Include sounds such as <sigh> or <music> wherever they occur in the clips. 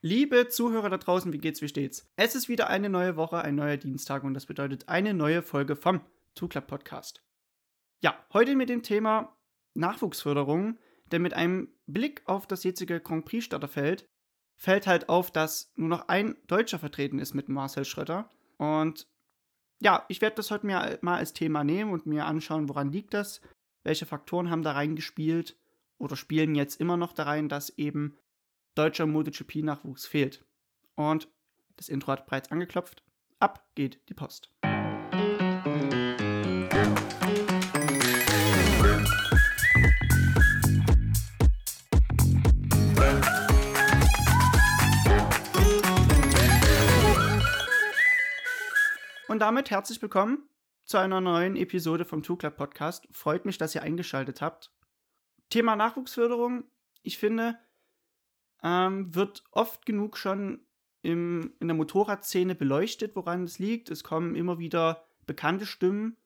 Liebe Zuhörer da draußen, wie geht's, wie steht's? Es ist wieder eine neue Woche, ein neuer Dienstag und das bedeutet eine neue Folge vom Club Podcast. Ja, heute mit dem Thema Nachwuchsförderung, denn mit einem Blick auf das jetzige Grand Prix Starterfeld fällt halt auf, dass nur noch ein Deutscher vertreten ist mit Marcel Schröter und ja, ich werde das heute mir mal als Thema nehmen und mir anschauen, woran liegt das, welche Faktoren haben da reingespielt oder spielen jetzt immer noch da rein, dass eben deutscher MotoGP-Nachwuchs fehlt. Und das Intro hat bereits angeklopft. Ab geht die Post. Und damit herzlich willkommen zu einer neuen Episode vom Two Club Podcast. Freut mich, dass ihr eingeschaltet habt. Thema Nachwuchsförderung. Ich finde, ähm, wird oft genug schon im, in der Motorradszene beleuchtet, woran es liegt. Es kommen immer wieder bekannte Stimmen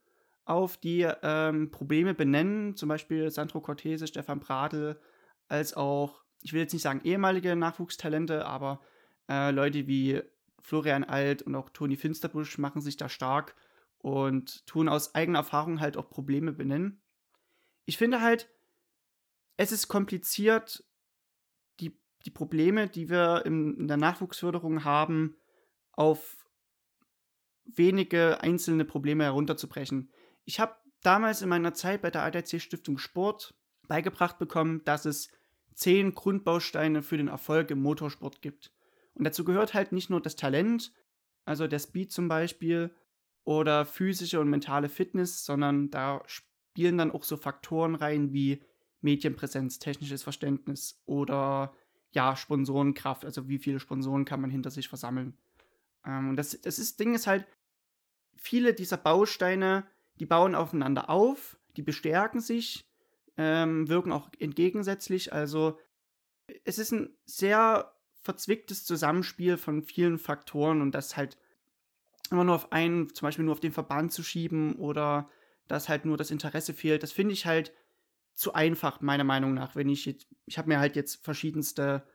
auf, die ähm, Probleme benennen, zum Beispiel Sandro Cortese, Stefan Bradl, als auch, ich will jetzt nicht sagen ehemalige Nachwuchstalente, aber äh, Leute wie Florian Alt und auch Toni Finsterbusch machen sich da stark und tun aus eigener Erfahrung halt auch Probleme benennen. Ich finde halt, es ist kompliziert, die Probleme, die wir im, in der Nachwuchsförderung haben, auf wenige einzelne Probleme herunterzubrechen. Ich habe damals in meiner Zeit bei der ADAC Stiftung Sport beigebracht bekommen, dass es zehn Grundbausteine für den Erfolg im Motorsport gibt. Und dazu gehört halt nicht nur das Talent, also der Speed zum Beispiel, oder physische und mentale Fitness, sondern da spielen dann auch so Faktoren rein wie Medienpräsenz, technisches Verständnis oder ja, Sponsorenkraft, also wie viele Sponsoren kann man hinter sich versammeln. Ähm, und das, das ist, Ding ist halt, viele dieser Bausteine, die bauen aufeinander auf, die bestärken sich, ähm, wirken auch entgegensätzlich. Also es ist ein sehr verzwicktes Zusammenspiel von vielen Faktoren und das halt immer nur auf einen, zum Beispiel nur auf den Verband zu schieben oder dass halt nur das Interesse fehlt, das finde ich halt zu einfach, meiner Meinung nach. Wenn ich jetzt, ich habe mir halt jetzt verschiedenste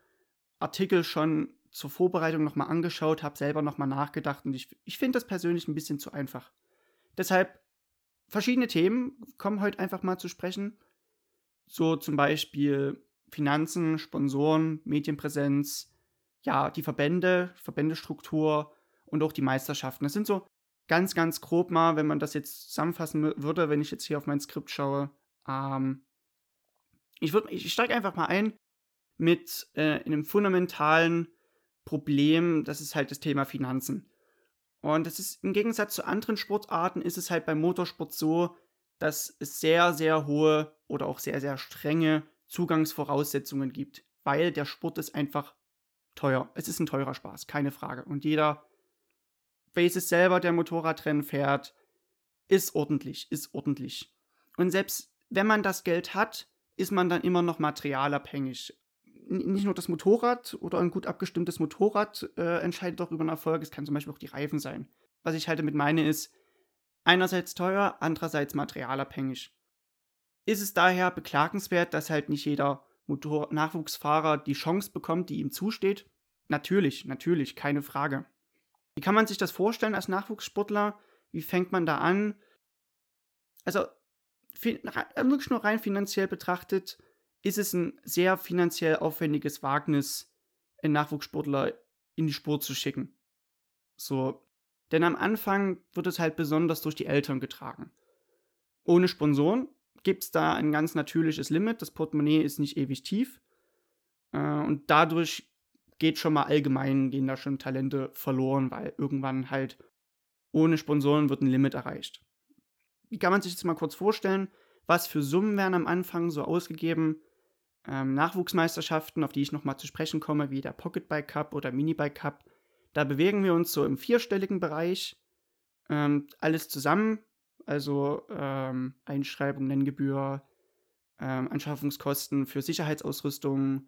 Artikel schon zur Vorbereitung nochmal angeschaut, habe selber nochmal nachgedacht und ich, ich finde das persönlich ein bisschen zu einfach. Deshalb, verschiedene Themen kommen heute einfach mal zu sprechen. So zum Beispiel Finanzen, Sponsoren, Medienpräsenz, ja, die Verbände, Verbändestruktur und auch die Meisterschaften. Das sind so ganz, ganz grob mal, wenn man das jetzt zusammenfassen würde, wenn ich jetzt hier auf mein Skript schaue, ähm, ich, ich steige einfach mal ein mit äh, einem fundamentalen Problem, das ist halt das Thema Finanzen. Und das ist im Gegensatz zu anderen Sportarten ist es halt beim Motorsport so, dass es sehr, sehr hohe oder auch sehr, sehr strenge Zugangsvoraussetzungen gibt, weil der Sport ist einfach teuer. Es ist ein teurer Spaß, keine Frage. Und jeder, welches selber der Motorradrennen fährt, ist ordentlich, ist ordentlich. Und selbst wenn man das Geld hat, ist man dann immer noch materialabhängig. Nicht nur das Motorrad oder ein gut abgestimmtes Motorrad äh, entscheidet auch über den Erfolg, es kann zum Beispiel auch die Reifen sein. Was ich halt damit meine ist, einerseits teuer, andererseits materialabhängig. Ist es daher beklagenswert, dass halt nicht jeder Motor Nachwuchsfahrer die Chance bekommt, die ihm zusteht? Natürlich, natürlich, keine Frage. Wie kann man sich das vorstellen als Nachwuchssportler? Wie fängt man da an? Also, wirklich nur rein finanziell betrachtet, ist es ein sehr finanziell aufwendiges Wagnis, einen Nachwuchssportler in die Spur zu schicken. So. Denn am Anfang wird es halt besonders durch die Eltern getragen. Ohne Sponsoren gibt es da ein ganz natürliches Limit. Das Portemonnaie ist nicht ewig tief. Äh, und dadurch geht schon mal allgemein, gehen da schon Talente verloren, weil irgendwann halt ohne Sponsoren wird ein Limit erreicht wie kann man sich das mal kurz vorstellen? Was für Summen werden am Anfang so ausgegeben? Ähm, Nachwuchsmeisterschaften, auf die ich nochmal zu sprechen komme, wie der Pocketbike Cup oder Minibike Cup. Da bewegen wir uns so im vierstelligen Bereich. Ähm, alles zusammen, also ähm, Einschreibung, Nenngebühr, ähm, Anschaffungskosten für Sicherheitsausrüstung,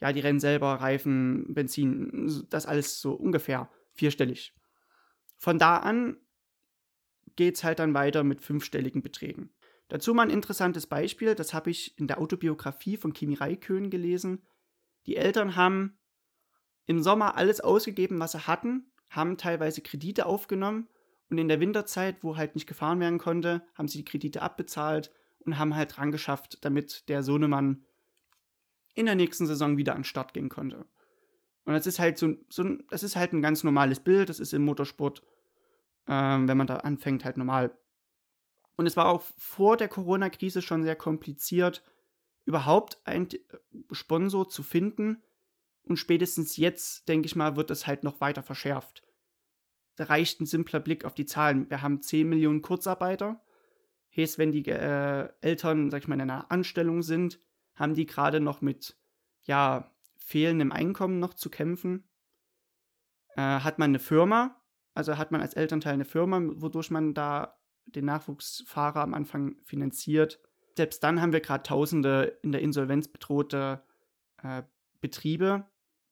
ja, die Rennen selber, Reifen, Benzin, das alles so ungefähr vierstellig. Von da an geht es halt dann weiter mit fünfstelligen Beträgen. Dazu mal ein interessantes Beispiel, das habe ich in der Autobiografie von Kimi Raikön gelesen. Die Eltern haben im Sommer alles ausgegeben, was sie hatten, haben teilweise Kredite aufgenommen und in der Winterzeit, wo halt nicht gefahren werden konnte, haben sie die Kredite abbezahlt und haben halt dran geschafft, damit der Sohnemann in der nächsten Saison wieder an den Start gehen konnte. Und das ist halt so, so das ist halt ein ganz normales Bild, das ist im Motorsport, ähm, wenn man da anfängt, halt normal. Und es war auch vor der Corona-Krise schon sehr kompliziert, überhaupt einen Sponsor zu finden. Und spätestens jetzt, denke ich mal, wird das halt noch weiter verschärft. Da reicht ein simpler Blick auf die Zahlen. Wir haben 10 Millionen Kurzarbeiter. Heißt, wenn die äh, Eltern, sag ich mal, in einer Anstellung sind, haben die gerade noch mit, ja, fehlendem Einkommen noch zu kämpfen. Äh, hat man eine Firma, also hat man als Elternteil eine Firma, wodurch man da den Nachwuchsfahrer am Anfang finanziert. Selbst dann haben wir gerade Tausende in der Insolvenz bedrohte äh, Betriebe.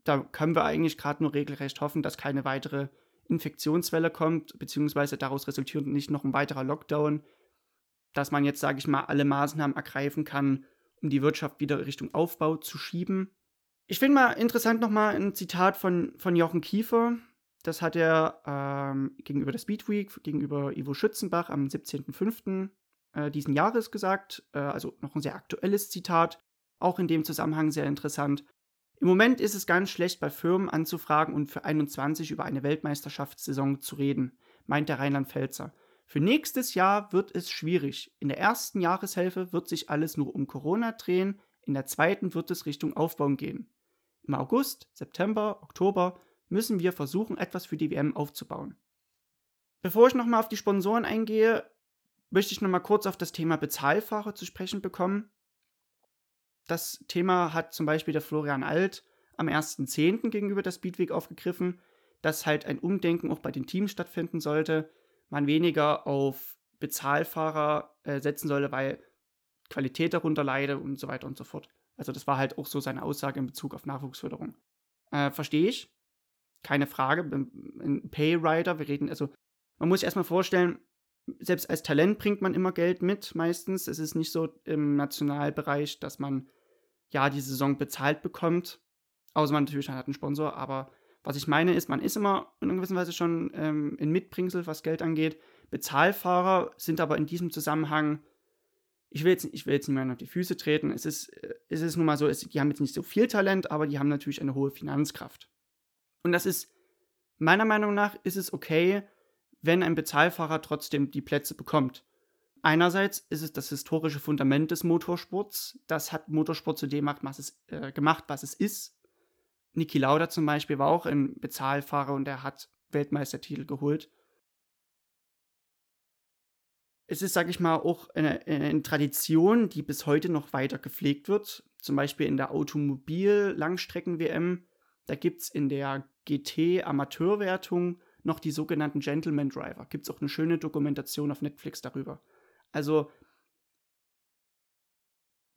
Da können wir eigentlich gerade nur regelrecht hoffen, dass keine weitere Infektionswelle kommt, beziehungsweise daraus resultiert nicht noch ein weiterer Lockdown, dass man jetzt, sage ich mal, alle Maßnahmen ergreifen kann, um die Wirtschaft wieder Richtung Aufbau zu schieben. Ich finde mal interessant nochmal ein Zitat von, von Jochen Kiefer. Das hat er ähm, gegenüber der Speedweek, gegenüber Ivo Schützenbach am 17.05. Äh, diesen Jahres gesagt. Äh, also noch ein sehr aktuelles Zitat. Auch in dem Zusammenhang sehr interessant. Im Moment ist es ganz schlecht, bei Firmen anzufragen und für 21 über eine Weltmeisterschaftssaison zu reden, meint der Rheinland-Pfälzer. Für nächstes Jahr wird es schwierig. In der ersten Jahreshälfte wird sich alles nur um Corona drehen, in der zweiten wird es Richtung Aufbauen gehen. Im August, September, Oktober müssen wir versuchen, etwas für die WM aufzubauen. Bevor ich nochmal auf die Sponsoren eingehe, möchte ich nochmal kurz auf das Thema Bezahlfahrer zu sprechen bekommen. Das Thema hat zum Beispiel der Florian Alt am 1.10. gegenüber der Speedweek aufgegriffen, dass halt ein Umdenken auch bei den Teams stattfinden sollte, man weniger auf Bezahlfahrer äh, setzen sollte, weil Qualität darunter leide und so weiter und so fort. Also das war halt auch so seine Aussage in Bezug auf Nachwuchsförderung. Äh, Verstehe ich. Keine Frage. Ein Payrider, wir reden, also man muss sich erstmal vorstellen, selbst als Talent bringt man immer Geld mit, meistens. Es ist nicht so im Nationalbereich, dass man ja die Saison bezahlt bekommt. Außer man natürlich hat einen Sponsor, aber was ich meine ist, man ist immer in einer gewissen Weise schon ähm, in Mitbringsel, was Geld angeht. Bezahlfahrer sind aber in diesem Zusammenhang, ich will jetzt, ich will jetzt nicht mehr auf die Füße treten, es ist, äh, es ist nun mal so, es, die haben jetzt nicht so viel Talent, aber die haben natürlich eine hohe Finanzkraft. Und das ist, meiner Meinung nach, ist es okay, wenn ein Bezahlfahrer trotzdem die Plätze bekommt. Einerseits ist es das historische Fundament des Motorsports. Das hat Motorsport zu dem gemacht, was es, äh, gemacht, was es ist. Niki Lauda zum Beispiel war auch ein Bezahlfahrer und er hat Weltmeistertitel geholt. Es ist, sag ich mal, auch eine, eine Tradition, die bis heute noch weiter gepflegt wird. Zum Beispiel in der Automobil-Langstrecken-WM. Da gibt es in der GT-Amateurwertung noch die sogenannten Gentleman Driver. Gibt es auch eine schöne Dokumentation auf Netflix darüber. Also,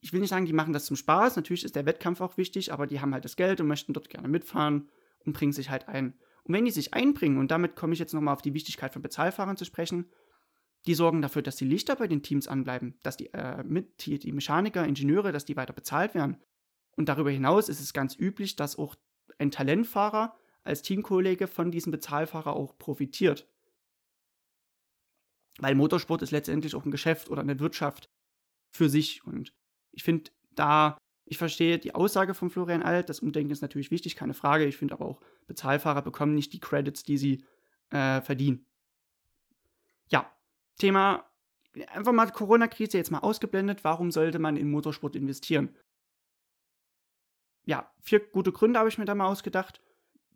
ich will nicht sagen, die machen das zum Spaß. Natürlich ist der Wettkampf auch wichtig, aber die haben halt das Geld und möchten dort gerne mitfahren und bringen sich halt ein. Und wenn die sich einbringen, und damit komme ich jetzt nochmal auf die Wichtigkeit von Bezahlfahrern zu sprechen, die sorgen dafür, dass die Lichter bei den Teams anbleiben, dass die, äh, mit, die, die Mechaniker, Ingenieure, dass die weiter bezahlt werden. Und darüber hinaus ist es ganz üblich, dass auch ein Talentfahrer als Teamkollege von diesem Bezahlfahrer auch profitiert. Weil Motorsport ist letztendlich auch ein Geschäft oder eine Wirtschaft für sich. Und ich finde da, ich verstehe die Aussage von Florian Alt, das Umdenken ist natürlich wichtig, keine Frage. Ich finde aber auch, Bezahlfahrer bekommen nicht die Credits, die sie äh, verdienen. Ja, Thema, einfach mal Corona-Krise jetzt mal ausgeblendet. Warum sollte man in Motorsport investieren? Ja, vier gute Gründe habe ich mir da mal ausgedacht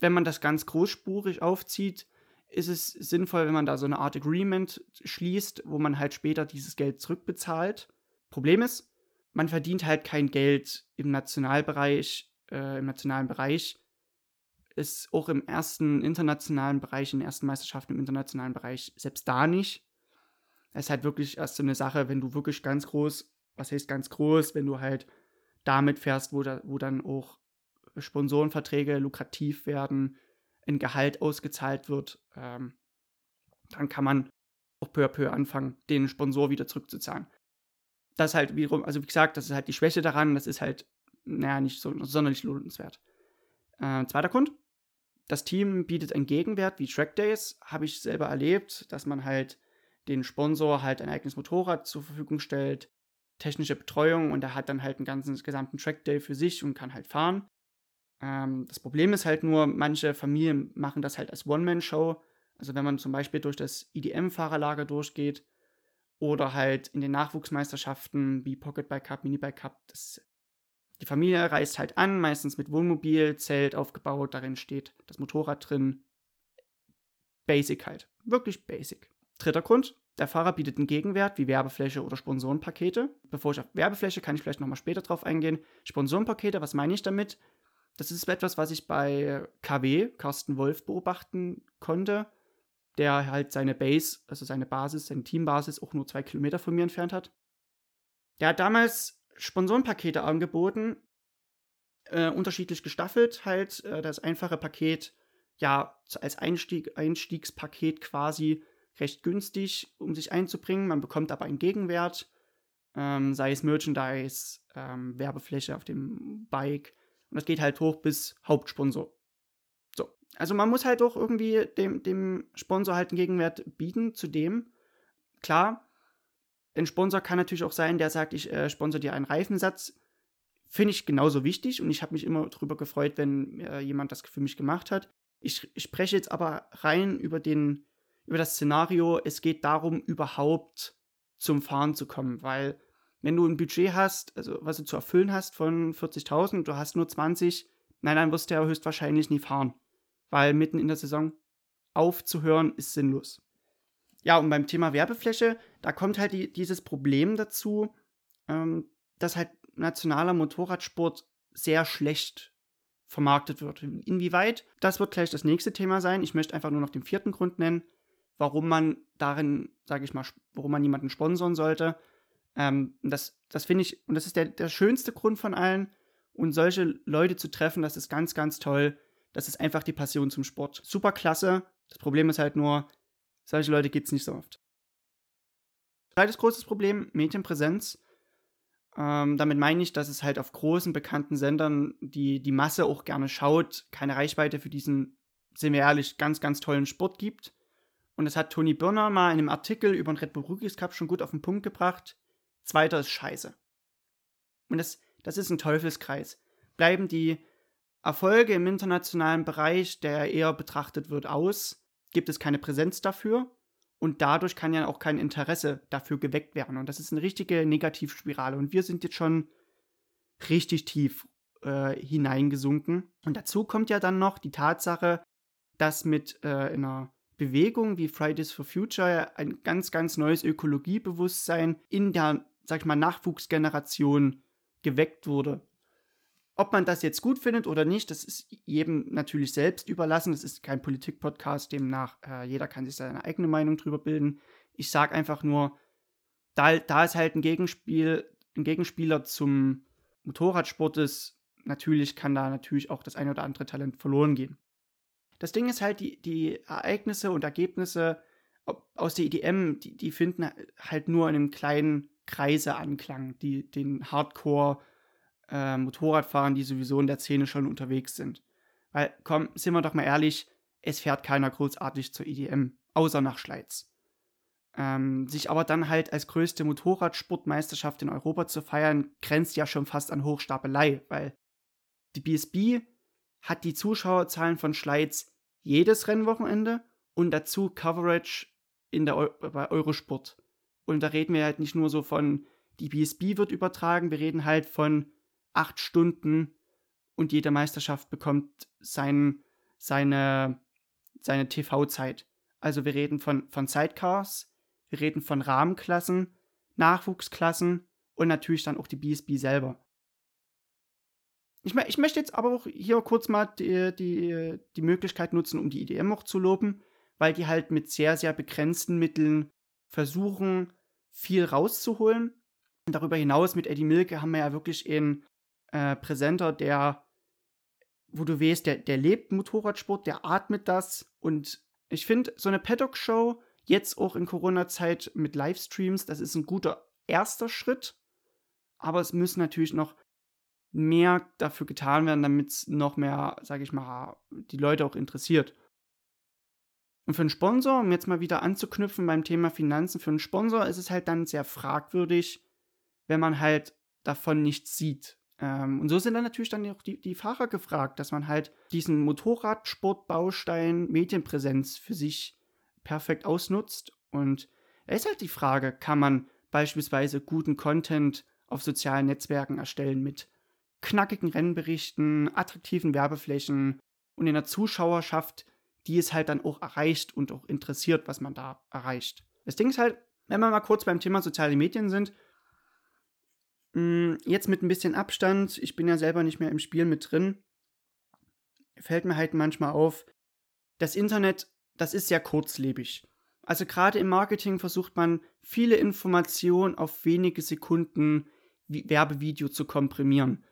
wenn man das ganz großspurig aufzieht, ist es sinnvoll, wenn man da so eine Art Agreement schließt, wo man halt später dieses Geld zurückbezahlt. Problem ist, man verdient halt kein Geld im Nationalbereich, äh, im nationalen Bereich. Ist auch im ersten internationalen Bereich, in den ersten Meisterschaften im internationalen Bereich, selbst da nicht. Es ist halt wirklich erst so eine Sache, wenn du wirklich ganz groß, was heißt ganz groß, wenn du halt damit fährst, wo, da, wo dann auch Sponsorenverträge lukrativ werden, ein Gehalt ausgezahlt wird, ähm, dann kann man auch peu à peu anfangen, den Sponsor wieder zurückzuzahlen. Das ist halt wiederum, also wie gesagt, das ist halt die Schwäche daran, das ist halt, naja, nicht so sonderlich lohnenswert. Äh, zweiter Grund, das Team bietet einen Gegenwert wie Track Days, habe ich selber erlebt, dass man halt den Sponsor halt ein eigenes Motorrad zur Verfügung stellt, technische Betreuung und er hat dann halt einen ganzen gesamten Track Day für sich und kann halt fahren. Ähm, das Problem ist halt nur, manche Familien machen das halt als One-Man-Show. Also wenn man zum Beispiel durch das IDM-Fahrerlager durchgeht oder halt in den Nachwuchsmeisterschaften wie Pocket Bike Cup, Mini Bike Cup, das, die Familie reist halt an, meistens mit Wohnmobil, Zelt aufgebaut, darin steht das Motorrad drin. Basic halt. Wirklich basic. Dritter Grund, der Fahrer bietet einen Gegenwert wie Werbefläche oder Sponsorenpakete. Bevor ich auf Werbefläche kann ich vielleicht nochmal später drauf eingehen. Sponsorenpakete, was meine ich damit? Das ist etwas, was ich bei KW, Carsten Wolf, beobachten konnte, der halt seine Base, also seine Basis, seine Teambasis auch nur zwei Kilometer von mir entfernt hat. Der hat damals Sponsorenpakete angeboten, äh, unterschiedlich gestaffelt, halt äh, das einfache Paket, ja, als Einstieg, Einstiegspaket quasi recht günstig, um sich einzubringen. Man bekommt aber einen Gegenwert, ähm, sei es Merchandise, ähm, Werbefläche auf dem Bike. Und das geht halt hoch bis Hauptsponsor. So. Also man muss halt auch irgendwie dem, dem Sponsor halt einen Gegenwert bieten. Zudem, klar, ein Sponsor kann natürlich auch sein, der sagt, ich äh, sponsor dir einen Reifensatz. Finde ich genauso wichtig und ich habe mich immer darüber gefreut, wenn äh, jemand das für mich gemacht hat. Ich, ich spreche jetzt aber rein über den über das Szenario, es geht darum, überhaupt zum Fahren zu kommen, weil wenn du ein Budget hast, also was du zu erfüllen hast von 40.000 und du hast nur 20, nein, dann wirst du ja höchstwahrscheinlich nie fahren, weil mitten in der Saison aufzuhören ist sinnlos. Ja, und beim Thema Werbefläche, da kommt halt die, dieses Problem dazu, ähm, dass halt nationaler Motorradsport sehr schlecht vermarktet wird. Inwieweit? Das wird gleich das nächste Thema sein. Ich möchte einfach nur noch den vierten Grund nennen warum man darin, sage ich mal, warum man jemanden sponsoren sollte. Ähm, das das finde ich, und das ist der, der schönste Grund von allen. Und solche Leute zu treffen, das ist ganz, ganz toll. Das ist einfach die Passion zum Sport. Super klasse. Das Problem ist halt nur, solche Leute gibt es nicht so oft. Zweites großes Problem, Medienpräsenz. Ähm, damit meine ich, dass es halt auf großen, bekannten Sendern die, die Masse auch gerne schaut, keine Reichweite für diesen, sind wir ehrlich, ganz, ganz tollen Sport gibt. Und das hat Tony Birner mal in einem Artikel über den Red Bull Rookies Cup schon gut auf den Punkt gebracht. Zweiter ist scheiße. Und das, das ist ein Teufelskreis. Bleiben die Erfolge im internationalen Bereich, der eher betrachtet wird, aus, gibt es keine Präsenz dafür und dadurch kann ja auch kein Interesse dafür geweckt werden. Und das ist eine richtige Negativspirale. Und wir sind jetzt schon richtig tief äh, hineingesunken. Und dazu kommt ja dann noch die Tatsache, dass mit äh, einer Bewegung wie Fridays for Future ein ganz, ganz neues Ökologiebewusstsein in der, sag ich mal, Nachwuchsgeneration geweckt wurde. Ob man das jetzt gut findet oder nicht, das ist jedem natürlich selbst überlassen. Das ist kein Politik-Podcast, demnach äh, jeder kann sich seine eigene Meinung drüber bilden. Ich sage einfach nur, da, da ist halt ein Gegenspiel, ein Gegenspieler zum Motorradsport ist, natürlich kann da natürlich auch das eine oder andere Talent verloren gehen. Das Ding ist halt, die, die Ereignisse und Ergebnisse aus der EDM, die, die finden halt nur in einem kleinen Kreise Anklang, die den Hardcore äh, Motorradfahrern, die sowieso in der Szene schon unterwegs sind. Weil, komm, sind wir doch mal ehrlich, es fährt keiner großartig zur EDM, außer nach Schleiz. Ähm, sich aber dann halt als größte Motorradsportmeisterschaft in Europa zu feiern, grenzt ja schon fast an Hochstapelei, weil die BSB hat die Zuschauerzahlen von Schleiz jedes Rennwochenende und dazu Coverage in der Eu bei Eurosport. Und da reden wir halt nicht nur so von, die BSB wird übertragen, wir reden halt von acht Stunden und jede Meisterschaft bekommt sein, seine, seine TV-Zeit. Also wir reden von, von Sidecars, wir reden von Rahmenklassen, Nachwuchsklassen und natürlich dann auch die BSB selber. Ich, ich möchte jetzt aber auch hier kurz mal die, die, die Möglichkeit nutzen, um die IDM auch zu loben, weil die halt mit sehr, sehr begrenzten Mitteln versuchen, viel rauszuholen. Und darüber hinaus mit Eddie Milke haben wir ja wirklich einen äh, Präsenter, der, wo du weißt, der, der lebt Motorradsport, der atmet das. Und ich finde, so eine Paddock-Show, jetzt auch in Corona-Zeit mit Livestreams, das ist ein guter erster Schritt. Aber es müssen natürlich noch mehr dafür getan werden, damit es noch mehr, sage ich mal, die Leute auch interessiert. Und für einen Sponsor, um jetzt mal wieder anzuknüpfen beim Thema Finanzen, für einen Sponsor ist es halt dann sehr fragwürdig, wenn man halt davon nichts sieht. Ähm, und so sind dann natürlich dann auch die, die Fahrer gefragt, dass man halt diesen Motorradsportbaustein Medienpräsenz für sich perfekt ausnutzt. Und da ist halt die Frage, kann man beispielsweise guten Content auf sozialen Netzwerken erstellen mit knackigen Rennberichten, attraktiven Werbeflächen und in der Zuschauerschaft, die es halt dann auch erreicht und auch interessiert, was man da erreicht. Das Ding ist halt, wenn wir mal kurz beim Thema soziale Medien sind, mm, jetzt mit ein bisschen Abstand, ich bin ja selber nicht mehr im Spiel mit drin, fällt mir halt manchmal auf, das Internet, das ist sehr kurzlebig. Also gerade im Marketing versucht man viele Informationen auf wenige Sekunden Werbevideo zu komprimieren.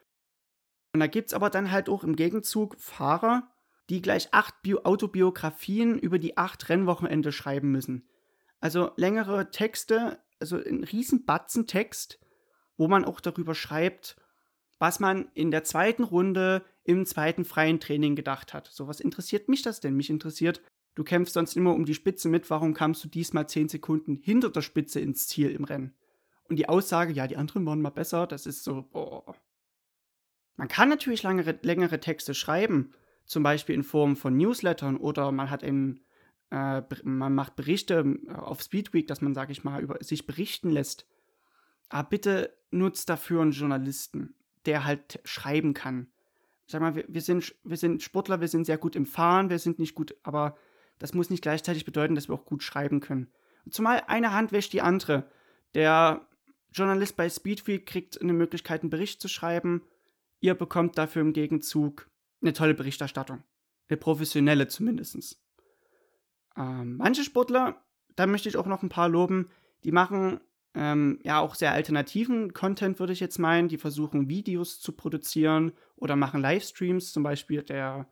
Und da gibt es aber dann halt auch im Gegenzug Fahrer, die gleich acht Bio Autobiografien über die acht Rennwochenende schreiben müssen. Also längere Texte, also ein riesen Batzen Text, wo man auch darüber schreibt, was man in der zweiten Runde im zweiten freien Training gedacht hat. So, was interessiert mich das denn? Mich interessiert, du kämpfst sonst immer um die Spitze mit, warum kamst du diesmal zehn Sekunden hinter der Spitze ins Ziel im Rennen? Und die Aussage, ja, die anderen waren mal besser, das ist so, boah, man kann natürlich langere, längere Texte schreiben, zum Beispiel in Form von Newslettern oder man hat einen, äh, man macht Berichte äh, auf Speedweek, dass man, sage ich mal, über sich berichten lässt. Aber bitte nutzt dafür einen Journalisten, der halt schreiben kann. Sag mal, wir, wir, sind, wir sind Sportler, wir sind sehr gut im Fahren, wir sind nicht gut, aber das muss nicht gleichzeitig bedeuten, dass wir auch gut schreiben können. Und zumal eine Hand wäscht die andere. Der Journalist bei Speedweek kriegt eine Möglichkeit, einen Bericht zu schreiben Ihr bekommt dafür im Gegenzug eine tolle Berichterstattung. Eine professionelle zumindest. Ähm, manche Sportler, da möchte ich auch noch ein paar loben, die machen ähm, ja auch sehr alternativen Content, würde ich jetzt meinen. Die versuchen Videos zu produzieren oder machen Livestreams. Zum Beispiel der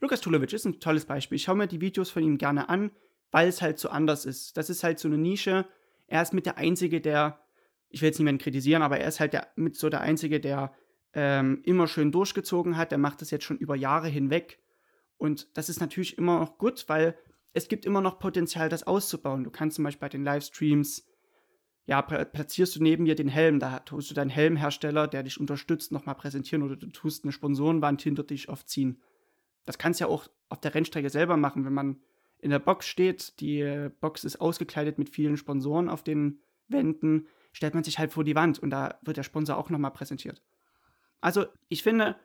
Lukas Tulovic ist ein tolles Beispiel. Ich schaue mir die Videos von ihm gerne an, weil es halt so anders ist. Das ist halt so eine Nische. Er ist mit der Einzige, der, ich will jetzt niemanden kritisieren, aber er ist halt der, mit so der Einzige, der ähm, immer schön durchgezogen hat. Der macht das jetzt schon über Jahre hinweg. Und das ist natürlich immer noch gut, weil es gibt immer noch Potenzial, das auszubauen. Du kannst zum Beispiel bei den Livestreams, ja, platzierst du neben dir den Helm, da tust du deinen Helmhersteller, der dich unterstützt, nochmal präsentieren oder du tust eine Sponsorenwand hinter dich aufziehen. Das kannst du ja auch auf der Rennstrecke selber machen, wenn man in der Box steht, die Box ist ausgekleidet mit vielen Sponsoren auf den Wänden, stellt man sich halt vor die Wand und da wird der Sponsor auch nochmal präsentiert. Also ich finde,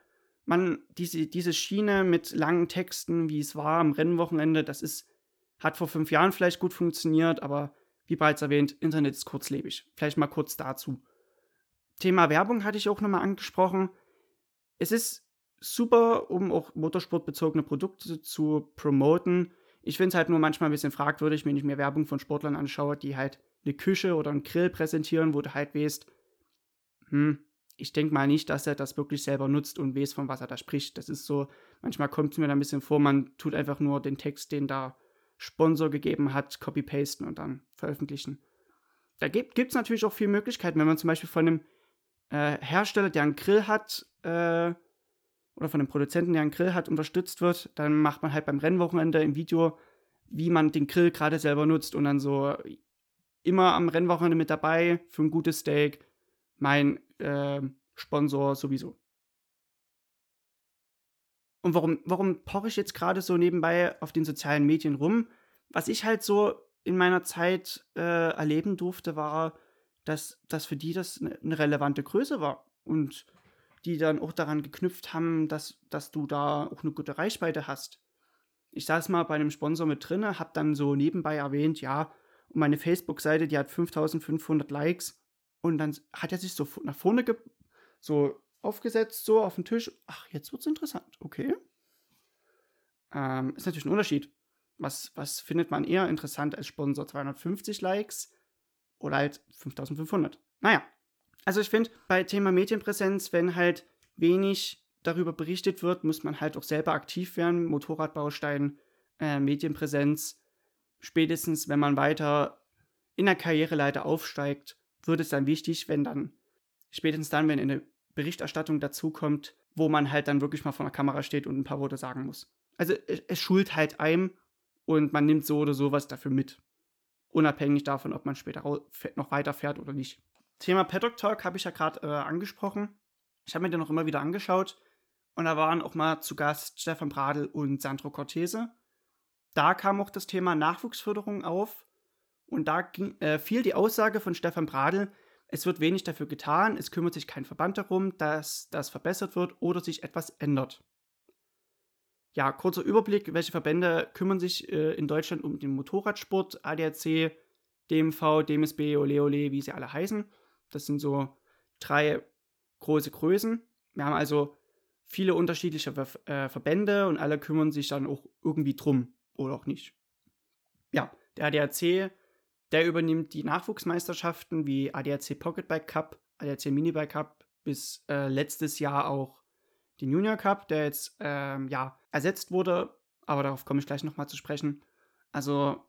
man, diese, diese Schiene mit langen Texten, wie es war am Rennwochenende, das ist, hat vor fünf Jahren vielleicht gut funktioniert, aber wie bereits erwähnt, Internet ist kurzlebig. Vielleicht mal kurz dazu. Thema Werbung hatte ich auch nochmal angesprochen. Es ist super, um auch motorsportbezogene Produkte zu promoten. Ich finde es halt nur manchmal ein bisschen fragwürdig, wenn ich mir Werbung von Sportlern anschaue, die halt eine Küche oder einen Grill präsentieren, wo du halt weißt, hm, ich denke mal nicht, dass er das wirklich selber nutzt und weiß, von was er da spricht. Das ist so, manchmal kommt es mir da ein bisschen vor, man tut einfach nur den Text, den da Sponsor gegeben hat, copy-pasten und dann veröffentlichen. Da gibt es natürlich auch viele Möglichkeiten, wenn man zum Beispiel von einem äh, Hersteller, der einen Grill hat, äh, oder von einem Produzenten, der einen Grill hat, unterstützt wird, dann macht man halt beim Rennwochenende im Video, wie man den Grill gerade selber nutzt und dann so immer am Rennwochenende mit dabei für ein gutes Steak, mein äh, Sponsor sowieso. Und warum, warum poche ich jetzt gerade so nebenbei auf den sozialen Medien rum? Was ich halt so in meiner Zeit äh, erleben durfte, war, dass, dass für die das eine, eine relevante Größe war. Und die dann auch daran geknüpft haben, dass, dass du da auch eine gute Reichweite hast. Ich saß mal bei einem Sponsor mit drinne, hab dann so nebenbei erwähnt, ja, meine Facebook-Seite, die hat 5500 Likes und dann hat er sich so nach vorne so aufgesetzt, so auf den Tisch. Ach, jetzt wird's interessant. Okay. Ähm, ist natürlich ein Unterschied. Was, was findet man eher interessant als Sponsor? 250 Likes oder halt 5500? Naja. Also ich finde, bei Thema Medienpräsenz, wenn halt wenig darüber berichtet wird, muss man halt auch selber aktiv werden. Motorradbaustein, äh, Medienpräsenz. Spätestens, wenn man weiter in der Karriereleiter aufsteigt, wird es dann wichtig, wenn dann, spätestens dann, wenn eine Berichterstattung dazukommt, wo man halt dann wirklich mal vor der Kamera steht und ein paar Worte sagen muss. Also es, schult halt einem und man nimmt so oder sowas dafür mit. Unabhängig davon, ob man später noch weiterfährt oder nicht. Thema Paddock Talk habe ich ja gerade äh, angesprochen. Ich habe mir den noch immer wieder angeschaut. Und da waren auch mal zu Gast Stefan Bradl und Sandro Cortese. Da kam auch das Thema Nachwuchsförderung auf. Und da ging, äh, fiel die Aussage von Stefan Bradl, es wird wenig dafür getan, es kümmert sich kein Verband darum, dass das verbessert wird oder sich etwas ändert. Ja, kurzer Überblick, welche Verbände kümmern sich äh, in Deutschland um den Motorradsport, ADAC, DMV, DMSB, Ole Ole, wie sie alle heißen. Das sind so drei große Größen. Wir haben also viele unterschiedliche äh, Verbände und alle kümmern sich dann auch irgendwie drum oder auch nicht. Ja, der ADAC, der übernimmt die Nachwuchsmeisterschaften wie ADAC Pocket Bike Cup, ADAC Minibike Cup, bis äh, letztes Jahr auch den Junior Cup, der jetzt ähm, ja ersetzt wurde, aber darauf komme ich gleich nochmal zu sprechen. Also,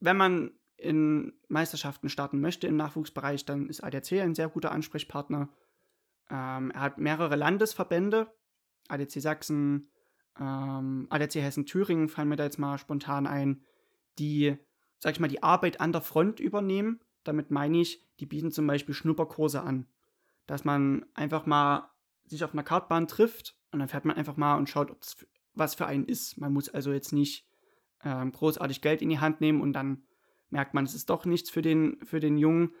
wenn man in Meisterschaften starten möchte im Nachwuchsbereich, dann ist ADAC ein sehr guter Ansprechpartner. Ähm, er hat mehrere Landesverbände, ADC Sachsen, ähm, ADC Hessen-Thüringen fallen mir da jetzt mal spontan ein, die, sag ich mal, die Arbeit an der Front übernehmen. Damit meine ich, die bieten zum Beispiel Schnupperkurse an. Dass man einfach mal sich auf einer Kartbahn trifft und dann fährt man einfach mal und schaut, ob es was für einen ist. Man muss also jetzt nicht ähm, großartig Geld in die Hand nehmen und dann merkt man, es ist doch nichts für den, für den Jungen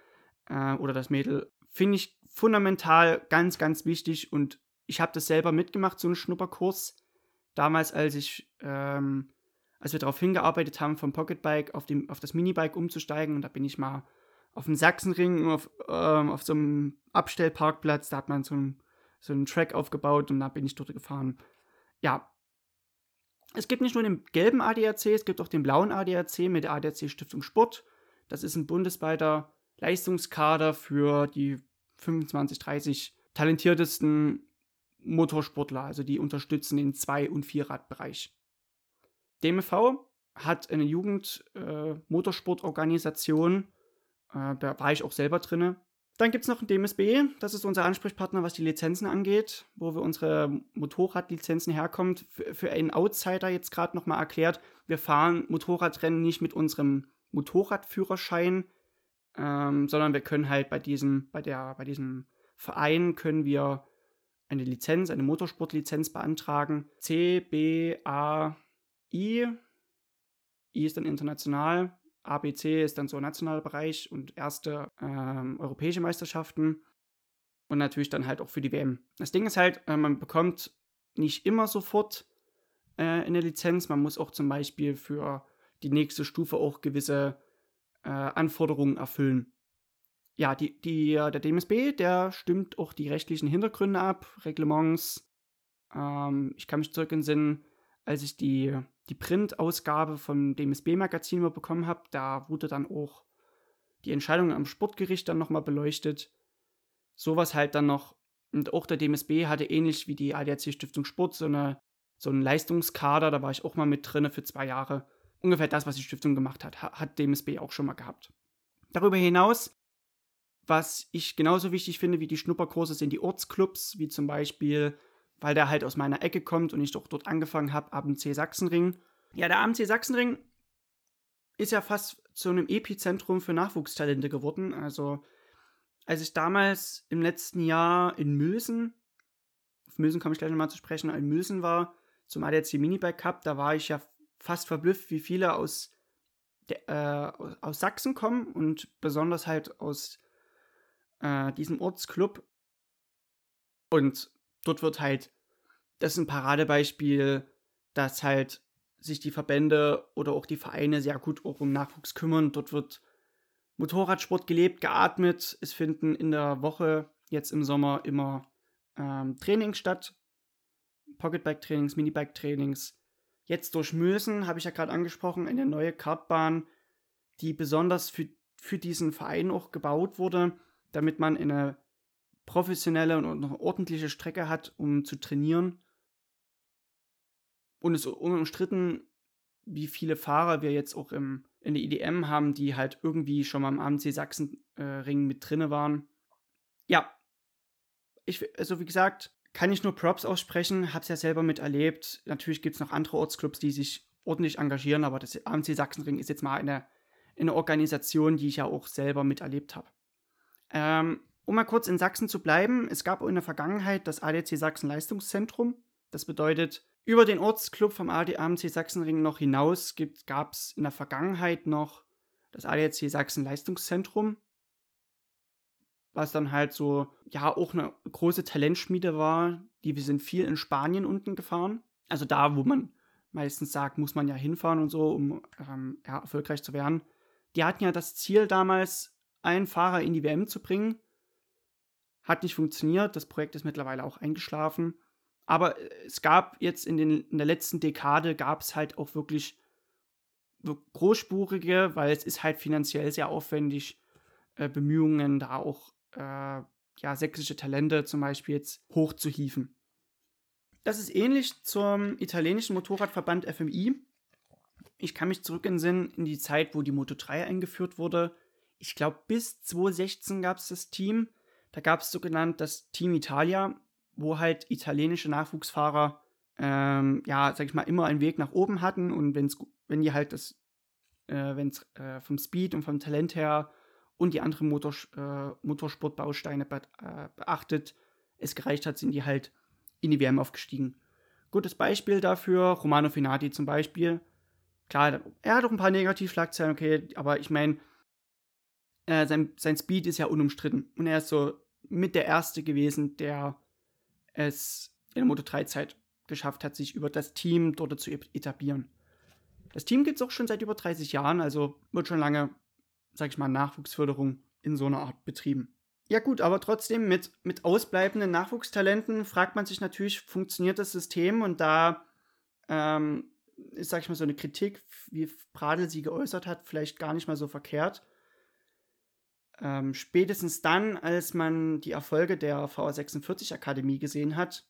äh, oder das Mädel. Finde ich fundamental ganz, ganz wichtig und ich habe das selber mitgemacht, so einen Schnupperkurs. Damals, als ich, ähm, als wir darauf hingearbeitet haben, vom Pocketbike auf, dem, auf das Minibike umzusteigen und da bin ich mal auf dem Sachsenring, auf, ähm, auf so einem Abstellparkplatz, da hat man so einen, so einen Track aufgebaut und da bin ich dort gefahren. Ja, es gibt nicht nur den gelben ADAC, es gibt auch den blauen ADAC mit der ADAC Stiftung Sport. Das ist ein bundesweiter Leistungskader für die 25, 30 talentiertesten Motorsportler, also die unterstützen den Zwei- und Vierradbereich. DMV hat eine Jugend-Motorsportorganisation, äh, äh, da war ich auch selber drin. Dann gibt es noch den DMSB, das ist unser Ansprechpartner, was die Lizenzen angeht, wo wir unsere Motorradlizenzen herkommt. Für, für einen Outsider jetzt gerade nochmal erklärt, wir fahren Motorradrennen nicht mit unserem Motorradführerschein, ähm, sondern wir können halt bei diesem, bei der, bei diesem Verein können wir eine Lizenz, eine Motorsportlizenz beantragen. C, B, A, I. I ist dann international, ABC ist dann so nationaler Bereich und erste ähm, europäische Meisterschaften und natürlich dann halt auch für die WM. Das Ding ist halt, äh, man bekommt nicht immer sofort äh, eine Lizenz. Man muss auch zum Beispiel für die nächste Stufe auch gewisse äh, Anforderungen erfüllen. Ja, die, die, der DMSB, der stimmt auch die rechtlichen Hintergründe ab, Reglements. Ähm, ich kann mich zurück in Sinn, als ich die die Printausgabe vom DMSB-Magazin bekommen habe, da wurde dann auch die Entscheidung am Sportgericht dann nochmal beleuchtet. Sowas halt dann noch. Und auch der DMSB hatte ähnlich wie die ADAC Stiftung Sport so, eine, so einen Leistungskader, da war ich auch mal mit drin für zwei Jahre. Ungefähr das, was die Stiftung gemacht hat, hat DMSB auch schon mal gehabt. Darüber hinaus, was ich genauso wichtig finde wie die Schnupperkurse, sind die Ortsclubs, wie zum Beispiel weil der halt aus meiner Ecke kommt und ich doch dort angefangen habe, AMC Sachsenring. Ja, der AMC Sachsenring ist ja fast zu einem Epizentrum für Nachwuchstalente geworden. Also, als ich damals im letzten Jahr in Mülsen, auf Mülsen komme ich gleich nochmal zu sprechen, in Mülsen war, zum ADAC Minibike Cup, da war ich ja fast verblüfft, wie viele aus, der, äh, aus Sachsen kommen und besonders halt aus äh, diesem Ortsclub. Und dort wird halt, das ist ein Paradebeispiel, dass halt sich die Verbände oder auch die Vereine sehr gut auch um Nachwuchs kümmern. Dort wird Motorradsport gelebt, geatmet. Es finden in der Woche jetzt im Sommer immer ähm, Trainings statt. Pocketbike-Trainings, Minibike-Trainings. Jetzt durch Mösen, habe ich ja gerade angesprochen, eine neue Kartbahn, die besonders für, für diesen Verein auch gebaut wurde, damit man eine professionelle und eine ordentliche Strecke hat, um zu trainieren. Und es ist unumstritten, wie viele Fahrer wir jetzt auch im, in der IDM haben, die halt irgendwie schon mal im AMC Sachsenring äh, mit drinne waren. Ja, ich, also wie gesagt, kann ich nur Props aussprechen, hab's ja selber miterlebt. Natürlich gibt es noch andere Ortsclubs, die sich ordentlich engagieren, aber das AMC Sachsenring ist jetzt mal eine, eine Organisation, die ich ja auch selber miterlebt habe. Ähm, um mal kurz in Sachsen zu bleiben, es gab in der Vergangenheit das ADC Sachsen Leistungszentrum. Das bedeutet, über den Ortsclub vom AMC Sachsenring noch hinaus gab es in der Vergangenheit noch das ADAC Sachsen Leistungszentrum, was dann halt so, ja, auch eine große Talentschmiede war. Die wir sind viel in Spanien unten gefahren. Also da, wo man meistens sagt, muss man ja hinfahren und so, um ähm, ja, erfolgreich zu werden. Die hatten ja das Ziel damals, einen Fahrer in die WM zu bringen. Hat nicht funktioniert. Das Projekt ist mittlerweile auch eingeschlafen. Aber es gab jetzt in, den, in der letzten Dekade gab es halt auch wirklich großspurige, weil es ist halt finanziell sehr aufwendig, äh, Bemühungen, da auch äh, ja, sächsische Talente zum Beispiel jetzt hochzuhieven. Das ist ähnlich zum italienischen Motorradverband FMI. Ich kann mich zurück in Sinn in die Zeit, wo die Moto 3 eingeführt wurde. Ich glaube, bis 2016 gab es das Team. Da gab es sogenannt das Team Italia, wo halt italienische Nachwuchsfahrer, ähm, ja, sag ich mal, immer einen Weg nach oben hatten und wenn's, wenn die halt das, äh, wenn es äh, vom Speed und vom Talent her und die anderen Motors äh, Motorsportbausteine be äh, beachtet, es gereicht hat, sind die halt in die WM aufgestiegen. Gutes Beispiel dafür, Romano Finati zum Beispiel. Klar, er hat auch ein paar Negativschlagzeilen, okay, aber ich meine, äh, sein, sein Speed ist ja unumstritten. Und er ist so mit der Erste gewesen, der es in der Moto 3 Zeit geschafft hat, sich über das Team dort zu etablieren. Das Team gibt es auch schon seit über 30 Jahren, also wird schon lange, sag ich mal, Nachwuchsförderung in so einer Art betrieben. Ja gut, aber trotzdem mit, mit ausbleibenden Nachwuchstalenten fragt man sich natürlich, funktioniert das System? Und da ähm, ist, sag ich mal, so eine Kritik, wie Pradel sie geäußert hat, vielleicht gar nicht mal so verkehrt. Ähm, spätestens dann, als man die Erfolge der VA46 Akademie gesehen hat,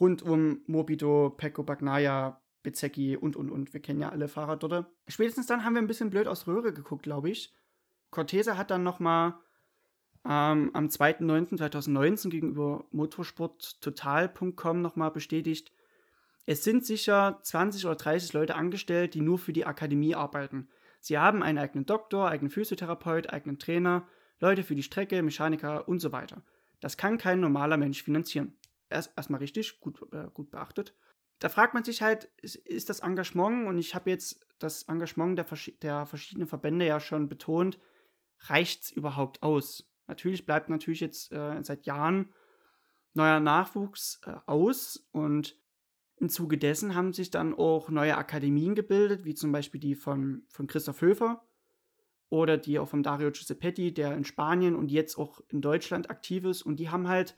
rund um Mobido, Pecco Bagnaia, Bezecchi und und und, wir kennen ja alle Fahrer dort. Spätestens dann haben wir ein bisschen blöd aus Röhre geguckt, glaube ich. Cortese hat dann nochmal ähm, am 2.9.2019 gegenüber motorsporttotal.com nochmal bestätigt, es sind sicher 20 oder 30 Leute angestellt, die nur für die Akademie arbeiten. Sie haben einen eigenen Doktor, eigenen Physiotherapeut, eigenen Trainer, Leute für die Strecke, Mechaniker und so weiter. Das kann kein normaler Mensch finanzieren. Erst erstmal richtig, gut, äh, gut beachtet. Da fragt man sich halt, ist, ist das Engagement, und ich habe jetzt das Engagement der, der, verschiedenen Verbände ja schon betont, reicht es überhaupt aus? Natürlich bleibt natürlich jetzt äh, seit Jahren neuer Nachwuchs äh, aus und im Zuge dessen haben sich dann auch neue Akademien gebildet, wie zum Beispiel die von, von Christoph Höfer oder die auch von Dario Giuseppetti, der in Spanien und jetzt auch in Deutschland aktiv ist. Und die haben halt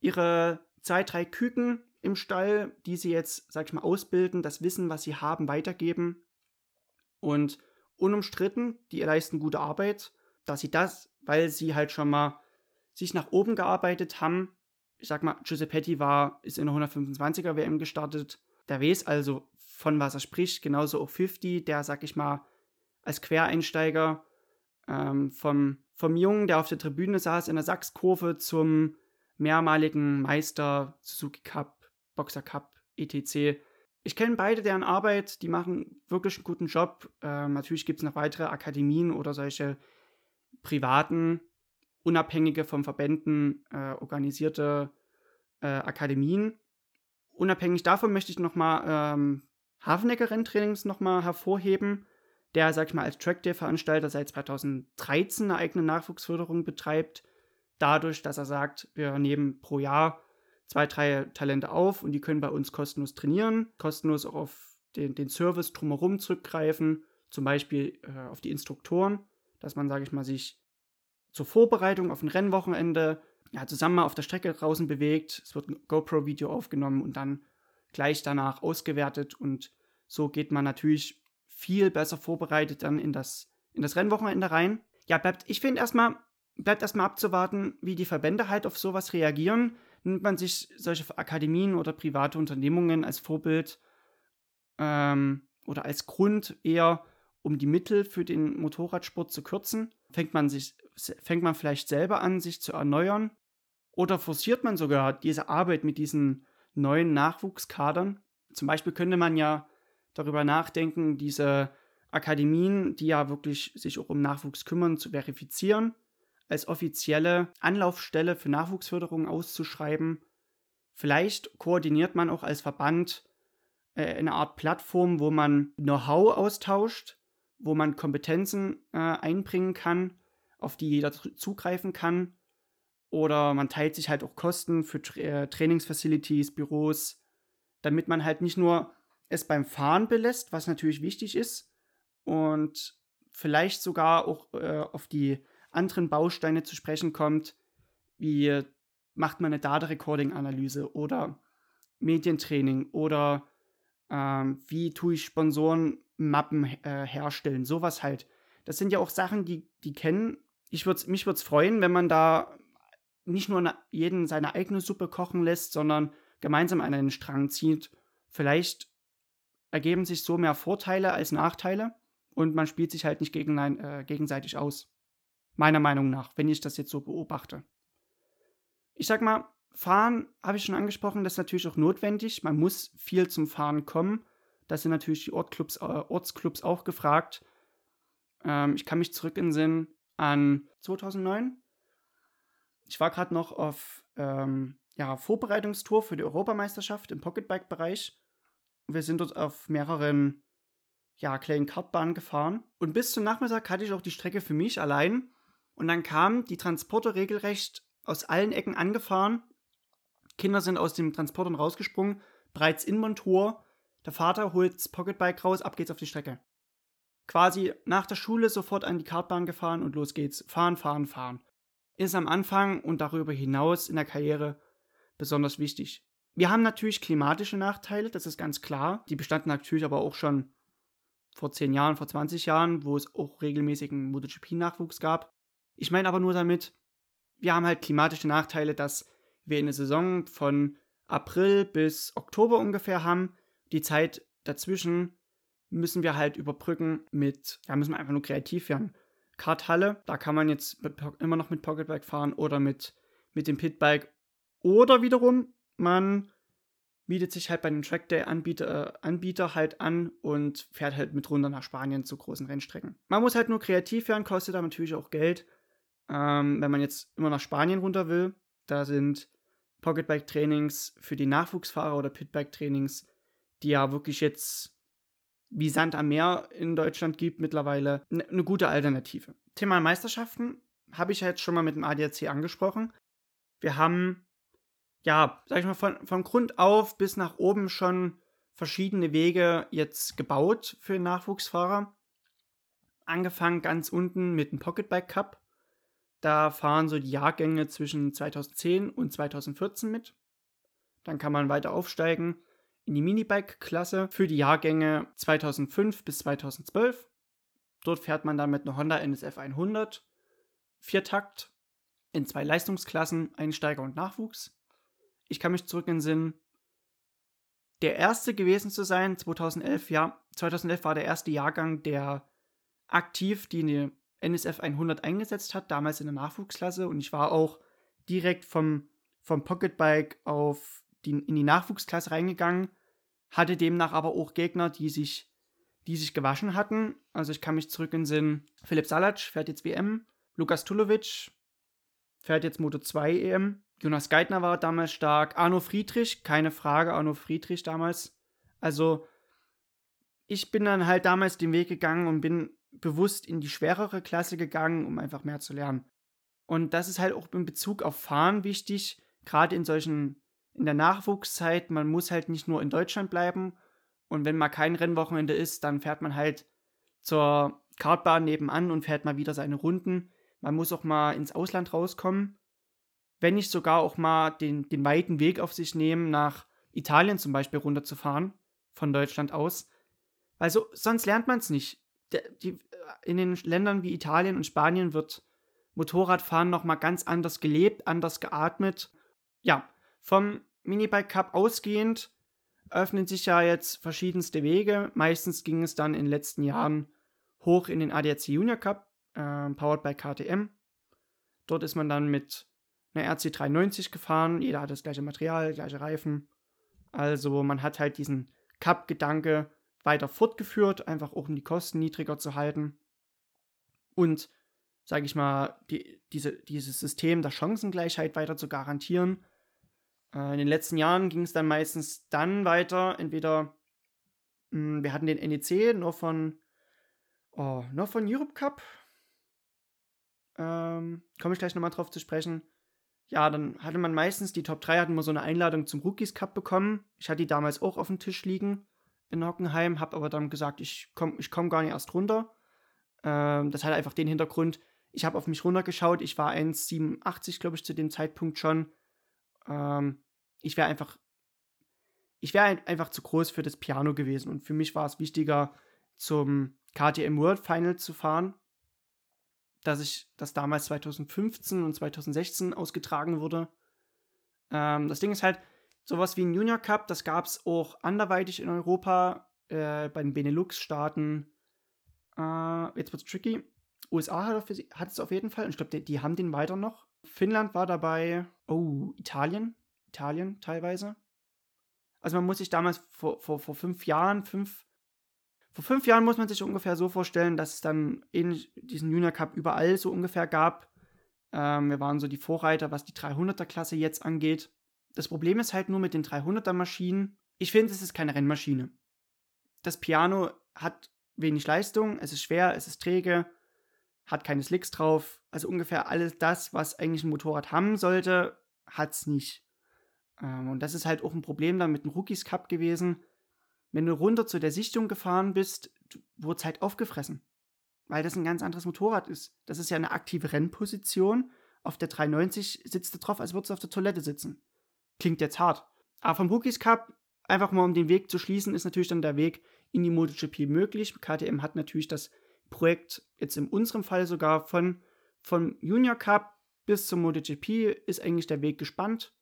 ihre zwei, drei Küken im Stall, die sie jetzt, sag ich mal, ausbilden, das Wissen, was sie haben, weitergeben. Und unumstritten, die leisten gute Arbeit, dass sie das, weil sie halt schon mal sich nach oben gearbeitet haben, ich sag mal, Giuseppetti war, ist in der 125er WM gestartet. Der weiß also, von was er spricht. Genauso auch 50, der, sag ich mal, als Quereinsteiger ähm, vom, vom Jungen, der auf der Tribüne saß, in der Sachskurve zum mehrmaligen Meister Suzuki Cup, Boxer Cup, etc. Ich kenne beide deren Arbeit, die machen wirklich einen guten Job. Ähm, natürlich gibt es noch weitere Akademien oder solche privaten unabhängige von Verbänden äh, organisierte äh, Akademien. Unabhängig davon möchte ich nochmal ähm, Hafenecke-Renntrainings nochmal hervorheben, der, sag ich mal, als Trackday-Veranstalter seit 2013 eine eigene Nachwuchsförderung betreibt, dadurch, dass er sagt, wir nehmen pro Jahr zwei, drei Talente auf und die können bei uns kostenlos trainieren, kostenlos auch auf den, den Service drumherum zurückgreifen, zum Beispiel äh, auf die Instruktoren, dass man, sage ich mal, sich zur Vorbereitung auf ein Rennwochenende ja, zusammen mal auf der Strecke draußen bewegt. Es wird ein GoPro-Video aufgenommen und dann gleich danach ausgewertet. Und so geht man natürlich viel besser vorbereitet dann in das, in das Rennwochenende rein. Ja, bleibt, ich finde erstmal, bleibt erstmal abzuwarten, wie die Verbände halt auf sowas reagieren. Nimmt man sich solche Akademien oder private Unternehmungen als Vorbild ähm, oder als Grund eher, um die Mittel für den Motorradsport zu kürzen? Fängt man sich fängt man vielleicht selber an, sich zu erneuern Oder forciert man sogar diese Arbeit mit diesen neuen Nachwuchskadern? Zum Beispiel könnte man ja darüber nachdenken, diese Akademien, die ja wirklich sich auch um Nachwuchs kümmern, zu verifizieren, als offizielle Anlaufstelle für Nachwuchsförderung auszuschreiben. Vielleicht koordiniert man auch als Verband äh, eine Art Plattform, wo man Know-how austauscht, wo man Kompetenzen äh, einbringen kann, auf die jeder zugreifen kann. Oder man teilt sich halt auch Kosten für Tra äh, Trainingsfacilities, Büros, damit man halt nicht nur es beim Fahren belässt, was natürlich wichtig ist, und vielleicht sogar auch äh, auf die anderen Bausteine zu sprechen kommt, wie macht man eine Data Recording Analyse oder Medientraining oder ähm, wie tue ich Sponsorenmappen äh, herstellen, sowas halt. Das sind ja auch Sachen, die, die kennen. Ich würd's, mich würde es freuen, wenn man da nicht nur jeden seine eigene Suppe kochen lässt, sondern gemeinsam an einen Strang zieht. Vielleicht ergeben sich so mehr Vorteile als Nachteile und man spielt sich halt nicht gegen, äh, gegenseitig aus. Meiner Meinung nach, wenn ich das jetzt so beobachte. Ich sag mal, Fahren habe ich schon angesprochen, das ist natürlich auch notwendig. Man muss viel zum Fahren kommen. Da sind natürlich die Ortclubs, äh, Ortsclubs auch gefragt. Ähm, ich kann mich zurück in Sinn an 2009. Ich war gerade noch auf ähm, ja, Vorbereitungstour für die Europameisterschaft im Pocketbike-Bereich. Wir sind dort auf mehreren ja, kleinen Kartbahnen gefahren. Und bis zum Nachmittag hatte ich auch die Strecke für mich allein. Und dann kamen die Transporter regelrecht aus allen Ecken angefahren. Kinder sind aus dem Transporter rausgesprungen, bereits in Montur. Der Vater holt das Pocketbike raus, ab geht's auf die Strecke. Quasi nach der Schule sofort an die Kartbahn gefahren und los geht's. Fahren, fahren, fahren. Ist am Anfang und darüber hinaus in der Karriere besonders wichtig. Wir haben natürlich klimatische Nachteile, das ist ganz klar. Die bestanden natürlich aber auch schon vor 10 Jahren, vor 20 Jahren, wo es auch regelmäßigen MotoGP-Nachwuchs gab. Ich meine aber nur damit, wir haben halt klimatische Nachteile, dass wir eine Saison von April bis Oktober ungefähr haben. Die Zeit dazwischen müssen wir halt überbrücken mit, ja, müssen wir einfach nur kreativ werden. Karthalle, da kann man jetzt mit, immer noch mit Pocketbike fahren oder mit, mit dem Pitbike. Oder wiederum, man bietet sich halt bei den Trackday-Anbieter äh, Anbieter halt an und fährt halt mit runter nach Spanien zu großen Rennstrecken. Man muss halt nur kreativ werden, kostet aber natürlich auch Geld. Ähm, wenn man jetzt immer nach Spanien runter will, da sind Pocketbike-Trainings für die Nachwuchsfahrer oder Pitbike-Trainings, die ja wirklich jetzt wie Sand am Meer in Deutschland gibt mittlerweile, eine ne gute Alternative. Thema Meisterschaften habe ich ja jetzt schon mal mit dem ADAC angesprochen. Wir haben ja, sag ich mal, von, von Grund auf bis nach oben schon verschiedene Wege jetzt gebaut für Nachwuchsfahrer. Angefangen ganz unten mit dem Pocketbike Cup. Da fahren so die Jahrgänge zwischen 2010 und 2014 mit. Dann kann man weiter aufsteigen in die Minibike-Klasse für die Jahrgänge 2005 bis 2012. Dort fährt man dann mit einer Honda NSF 100, Viertakt, in zwei Leistungsklassen, Einsteiger und Nachwuchs ich kann mich zurück in den Sinn, der erste gewesen zu sein, 2011, ja, 2011 war der erste Jahrgang, der aktiv die NSF 100 eingesetzt hat, damals in der Nachwuchsklasse und ich war auch direkt vom, vom Pocketbike auf die, in die Nachwuchsklasse reingegangen, hatte demnach aber auch Gegner, die sich, die sich gewaschen hatten. Also ich kann mich zurück in den Sinn, Philipp Salac fährt jetzt WM, Lukas Tulovic fährt jetzt Moto 2 EM Jonas Geithner war damals stark. Arno Friedrich, keine Frage, Arno Friedrich damals. Also, ich bin dann halt damals den Weg gegangen und bin bewusst in die schwerere Klasse gegangen, um einfach mehr zu lernen. Und das ist halt auch in Bezug auf Fahren wichtig, gerade in solchen, in der Nachwuchszeit. Man muss halt nicht nur in Deutschland bleiben. Und wenn mal kein Rennwochenende ist, dann fährt man halt zur Kartbahn nebenan und fährt mal wieder seine Runden. Man muss auch mal ins Ausland rauskommen wenn nicht sogar auch mal den, den weiten Weg auf sich nehmen, nach Italien zum Beispiel runterzufahren, von Deutschland aus. Weil so, sonst lernt man es nicht. In den Ländern wie Italien und Spanien wird Motorradfahren nochmal ganz anders gelebt, anders geatmet. Ja, vom Minibike Cup ausgehend öffnen sich ja jetzt verschiedenste Wege. Meistens ging es dann in den letzten Jahren hoch in den ADAC Junior Cup, äh, powered by KTM. Dort ist man dann mit eine RC390 gefahren. Jeder hat das gleiche Material, gleiche Reifen. Also man hat halt diesen Cup-Gedanke weiter fortgeführt, einfach auch um die Kosten niedriger zu halten. Und, sage ich mal, die, diese, dieses System der Chancengleichheit weiter zu garantieren. Äh, in den letzten Jahren ging es dann meistens dann weiter, entweder mh, hm, wir hatten den NEC nur von, oh, nur von Europe Cup. Ähm, Komme ich gleich nochmal drauf zu sprechen ja, dann hatte man meistens, die Top 3 hatten mal so eine Einladung zum Rookies Cup bekommen. Ich hatte die damals auch auf dem Tisch liegen in Hockenheim, habe aber dann gesagt, ich komme ich komm gar nicht erst runter. Ähm, das hatte einfach den Hintergrund, ich habe auf mich runtergeschaut, ich war 1,87, glaube ich, zu dem Zeitpunkt schon. Ähm, ich wäre einfach, ich wäre einfach zu groß für das Piano gewesen und für mich war es wichtiger, zum KTM World Final zu fahren, dass ich das damals 2015 und 2016 ausgetragen wurde. Ähm, das Ding ist halt, sowas wie ein Junior Cup, das gab es auch anderweitig in Europa, äh, bei den Benelux-Staaten. Äh, jetzt wird's tricky. USA hat, es auf jeden Fall, und ich glaube, die, die, haben den weiter noch. Finnland war dabei. Oh, Italien. Italien teilweise. Also man muss sich damals vor, vor, vor fünf Jahren, fünf, vor fünf Jahren muss man sich ungefähr so vorstellen, dass es dann in diesen Junior Cup überall so ungefähr gab. Ähm, wir waren so die Vorreiter, was die 300er Klasse jetzt angeht. Das Problem ist halt nur mit den 300er Maschinen. Ich finde, es ist keine Rennmaschine. Das Piano hat wenig Leistung, es ist schwer, es ist träge, hat keine Slicks drauf. Also ungefähr alles das, was eigentlich ein Motorrad haben sollte, hat es nicht. Ähm, und das ist halt auch ein Problem dann mit dem Rookies Cup gewesen wenn du runter zu der Sichtung gefahren bist, wurde es halt aufgefressen. Weil das ein ganz anderes Motorrad ist. Das ist ja eine aktive Rennposition. Auf der 390 sitzt du drauf, als würdest du auf der Toilette sitzen. Klingt jetzt hart. Aber vom Rookies Cup, einfach mal um den Weg zu schließen, ist natürlich dann der Weg in die MotoGP möglich. KTM hat natürlich das Projekt jetzt in unserem Fall sogar von, von Junior Cup bis zum MotoGP ist eigentlich der Weg gespannt.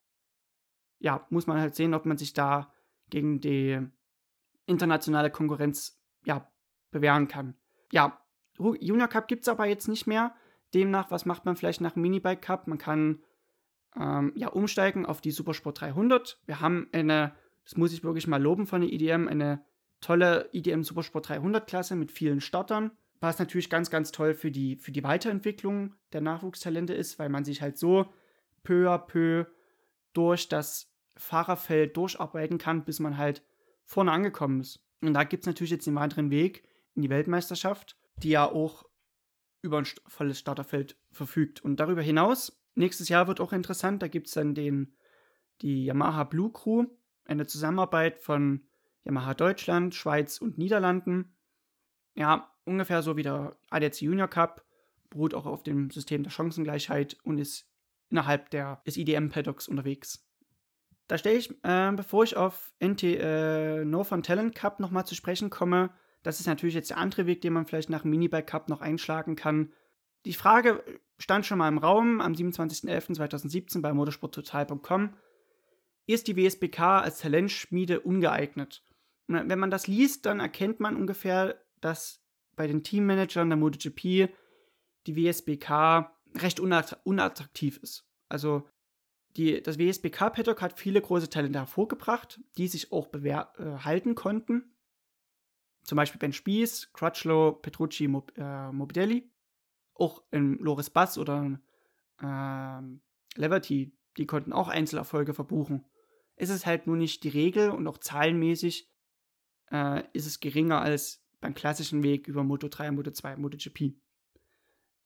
Ja, muss man halt sehen, ob man sich da gegen die internationale Konkurrenz ja, bewähren kann. Ja, Junior Cup gibt es aber jetzt nicht mehr. Demnach, was macht man vielleicht nach Minibike Cup? Man kann ähm, ja umsteigen auf die Supersport 300. Wir haben eine, das muss ich wirklich mal loben von der IDM, eine tolle IDM Supersport 300 Klasse mit vielen Startern. Was natürlich ganz, ganz toll für die, für die Weiterentwicklung der Nachwuchstalente ist, weil man sich halt so peu à peu durch das Fahrerfeld durcharbeiten kann, bis man halt vorne angekommen ist. Und da gibt es natürlich jetzt den weiteren Weg in die Weltmeisterschaft, die ja auch über ein volles Starterfeld verfügt. Und darüber hinaus, nächstes Jahr wird auch interessant, da gibt es dann den, die Yamaha Blue Crew, eine Zusammenarbeit von Yamaha Deutschland, Schweiz und Niederlanden. Ja, ungefähr so wie der ADAC Junior Cup, beruht auch auf dem System der Chancengleichheit und ist innerhalb der, des IDM-Paddocks unterwegs. Da stelle ich, äh, bevor ich auf NT äh, Northern Talent Cup nochmal zu sprechen komme, das ist natürlich jetzt der andere Weg, den man vielleicht nach dem Minibike Cup noch einschlagen kann. Die Frage stand schon mal im Raum am 27.11.2017 bei motorsporttotal.com. Ist die WSBK als Talentschmiede ungeeignet? Wenn man das liest, dann erkennt man ungefähr, dass bei den Teammanagern der MotoGP die WSBK recht unattraktiv ist. Also die, das WSBK Paddock hat viele große Talente hervorgebracht, die sich auch äh, halten konnten. Zum Beispiel Ben Spies, Crutchlow, Petrucci, Mob, äh, Mobidelli. Auch in Loris Bass oder äh, Leverty, die konnten auch Einzelerfolge verbuchen. Es ist halt nur nicht die Regel und auch zahlenmäßig äh, ist es geringer als beim klassischen Weg über Moto 3, Moto 2, MotoGP.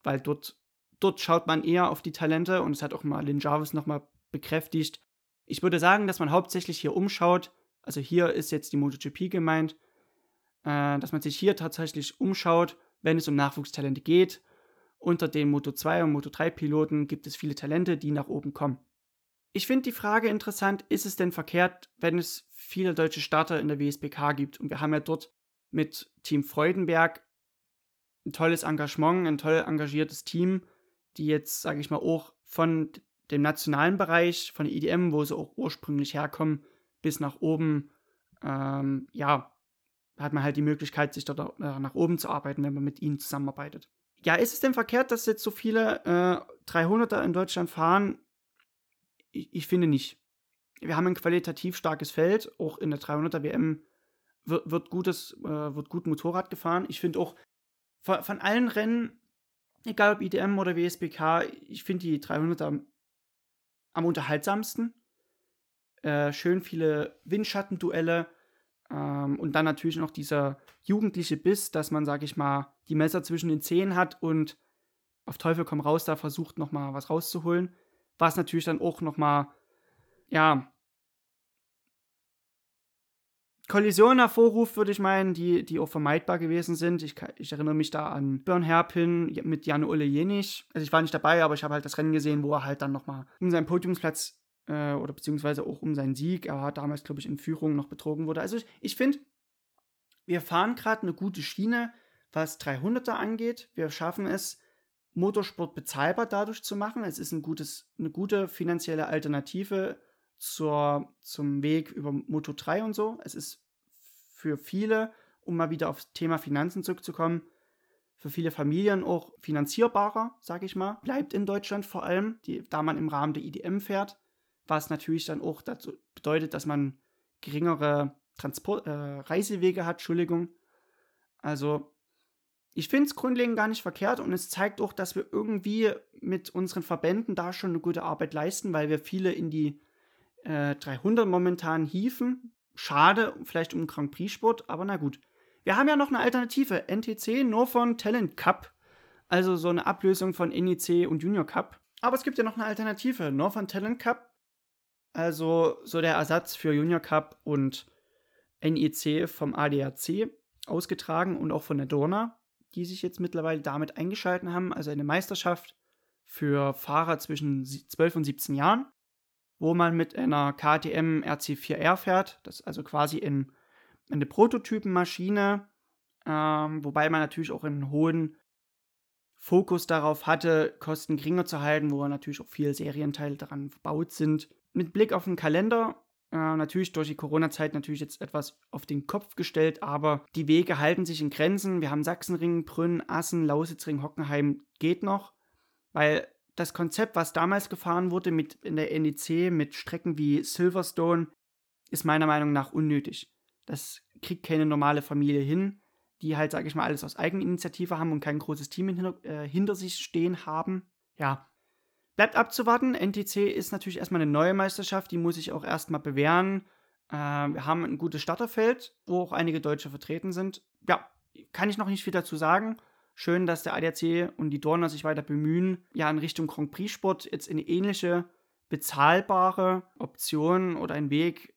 Weil dort, dort schaut man eher auf die Talente und es hat auch mal Lynn Jarvis nochmal bekräftigt. Ich würde sagen, dass man hauptsächlich hier umschaut, also hier ist jetzt die MotoGP gemeint, äh, dass man sich hier tatsächlich umschaut, wenn es um Nachwuchstalente geht. Unter den Moto 2 und Moto 3 Piloten gibt es viele Talente, die nach oben kommen. Ich finde die Frage interessant, ist es denn verkehrt, wenn es viele deutsche Starter in der WSBK gibt? Und wir haben ja dort mit Team Freudenberg ein tolles Engagement, ein toll engagiertes Team, die jetzt, sage ich mal, auch von dem nationalen Bereich von der IDM, wo sie auch ursprünglich herkommen, bis nach oben, ähm, ja, hat man halt die Möglichkeit, sich dort äh, nach oben zu arbeiten, wenn man mit ihnen zusammenarbeitet. Ja, ist es denn verkehrt, dass jetzt so viele äh, 300er in Deutschland fahren? ich, ich finde nicht. Wir haben ein qualitativ starkes Feld, auch in der 300er WM wird, wird, gutes, äh, wird gut Motorrad gefahren. Ich finde auch von, von, allen Rennen, egal ob IDM oder WSBK, ich finde die 300er am unterhaltsamsten. Äh, schön viele Windschattenduelle ähm, und dann natürlich noch dieser jugendliche Biss, dass man, sag ich mal, die Messer zwischen den Zehen hat und auf Teufel komm raus da versucht nochmal was rauszuholen. Was natürlich dann auch nochmal, ja, Kollisionen hervorruft, würde ich meinen, die, die auch vermeidbar gewesen sind. Ich, ich erinnere mich da an Björn Herpin mit Jan Ole Jenich. Also ich war nicht dabei, aber ich habe halt das Rennen gesehen, wo er halt dann nochmal um seinen Podiumsplatz äh, oder beziehungsweise auch um seinen Sieg, er war damals, glaube ich, in Führung noch betrogen wurde. Also ich, ich finde, wir fahren gerade eine gute Schiene, was 300er angeht. Wir schaffen es, Motorsport bezahlbar dadurch zu machen. Es ist ein gutes, eine gute finanzielle Alternative zur, zum Weg über Moto 3 und so. Es ist für viele, um mal wieder aufs Thema Finanzen zurückzukommen, für viele Familien auch finanzierbarer, sage ich mal. Bleibt in Deutschland vor allem, die, da man im Rahmen der IDM fährt, was natürlich dann auch dazu bedeutet, dass man geringere Transport, äh, Reisewege hat, Entschuldigung. Also ich finde es grundlegend gar nicht verkehrt und es zeigt auch, dass wir irgendwie mit unseren Verbänden da schon eine gute Arbeit leisten, weil wir viele in die äh, 300 momentan hieven. Schade, vielleicht um Grand Prix-Sport, aber na gut. Wir haben ja noch eine Alternative, NTC Northern Talent Cup, also so eine Ablösung von NEC und Junior Cup. Aber es gibt ja noch eine Alternative, Northern Talent Cup, also so der Ersatz für Junior Cup und NEC vom ADAC, ausgetragen und auch von der Dorna, die sich jetzt mittlerweile damit eingeschalten haben, also eine Meisterschaft für Fahrer zwischen 12 und 17 Jahren wo man mit einer KTM RC4R fährt. Das ist also quasi in, in eine Prototypenmaschine, ähm, wobei man natürlich auch einen hohen Fokus darauf hatte, Kosten geringer zu halten, wo natürlich auch viele Serienteile daran verbaut sind. Mit Blick auf den Kalender, äh, natürlich durch die Corona-Zeit natürlich jetzt etwas auf den Kopf gestellt, aber die Wege halten sich in Grenzen. Wir haben Sachsenring, Brünn, Assen, Lausitzring, Hockenheim, geht noch, weil das Konzept, was damals gefahren wurde mit in der NEC mit Strecken wie Silverstone, ist meiner Meinung nach unnötig. Das kriegt keine normale Familie hin, die halt, sage ich mal, alles aus Eigeninitiative haben und kein großes Team hinter, äh, hinter sich stehen haben. Ja, bleibt abzuwarten. NTC ist natürlich erstmal eine neue Meisterschaft, die muss sich auch erstmal bewähren. Äh, wir haben ein gutes Starterfeld, wo auch einige Deutsche vertreten sind. Ja, kann ich noch nicht viel dazu sagen. Schön, dass der ADAC und die Dorner sich weiter bemühen, ja in Richtung Grand Prix Sport jetzt eine ähnliche bezahlbare Option oder einen Weg